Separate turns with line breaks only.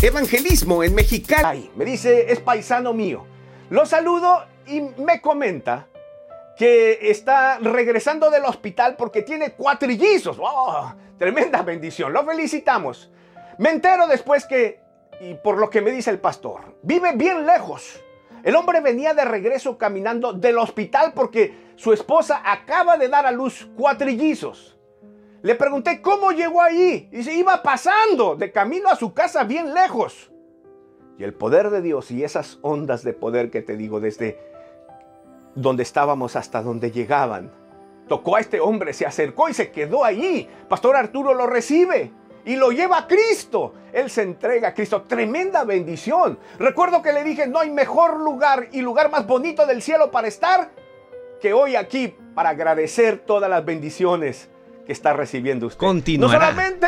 Evangelismo en Mexicali. Me dice, es paisano mío. Lo saludo y me comenta que está regresando del hospital porque tiene cuatrillizos. ¡Oh! Tremenda bendición. Lo felicitamos. Me entero después que, y por lo que me dice el pastor, vive bien lejos. El hombre venía de regreso caminando del hospital porque su esposa acaba de dar a luz cuatrillizos. Le pregunté cómo llegó ahí y se iba pasando de camino a su casa bien lejos. Y el poder de Dios y esas ondas de poder que te digo desde donde estábamos hasta donde llegaban. Tocó a este hombre, se acercó y se quedó ahí. Pastor Arturo lo recibe y lo lleva a Cristo. Él se entrega a Cristo. Tremenda bendición. Recuerdo que le dije, no hay mejor lugar y lugar más bonito del cielo para estar que hoy aquí para agradecer todas las bendiciones que está recibiendo usted.
Continuará.
No solamente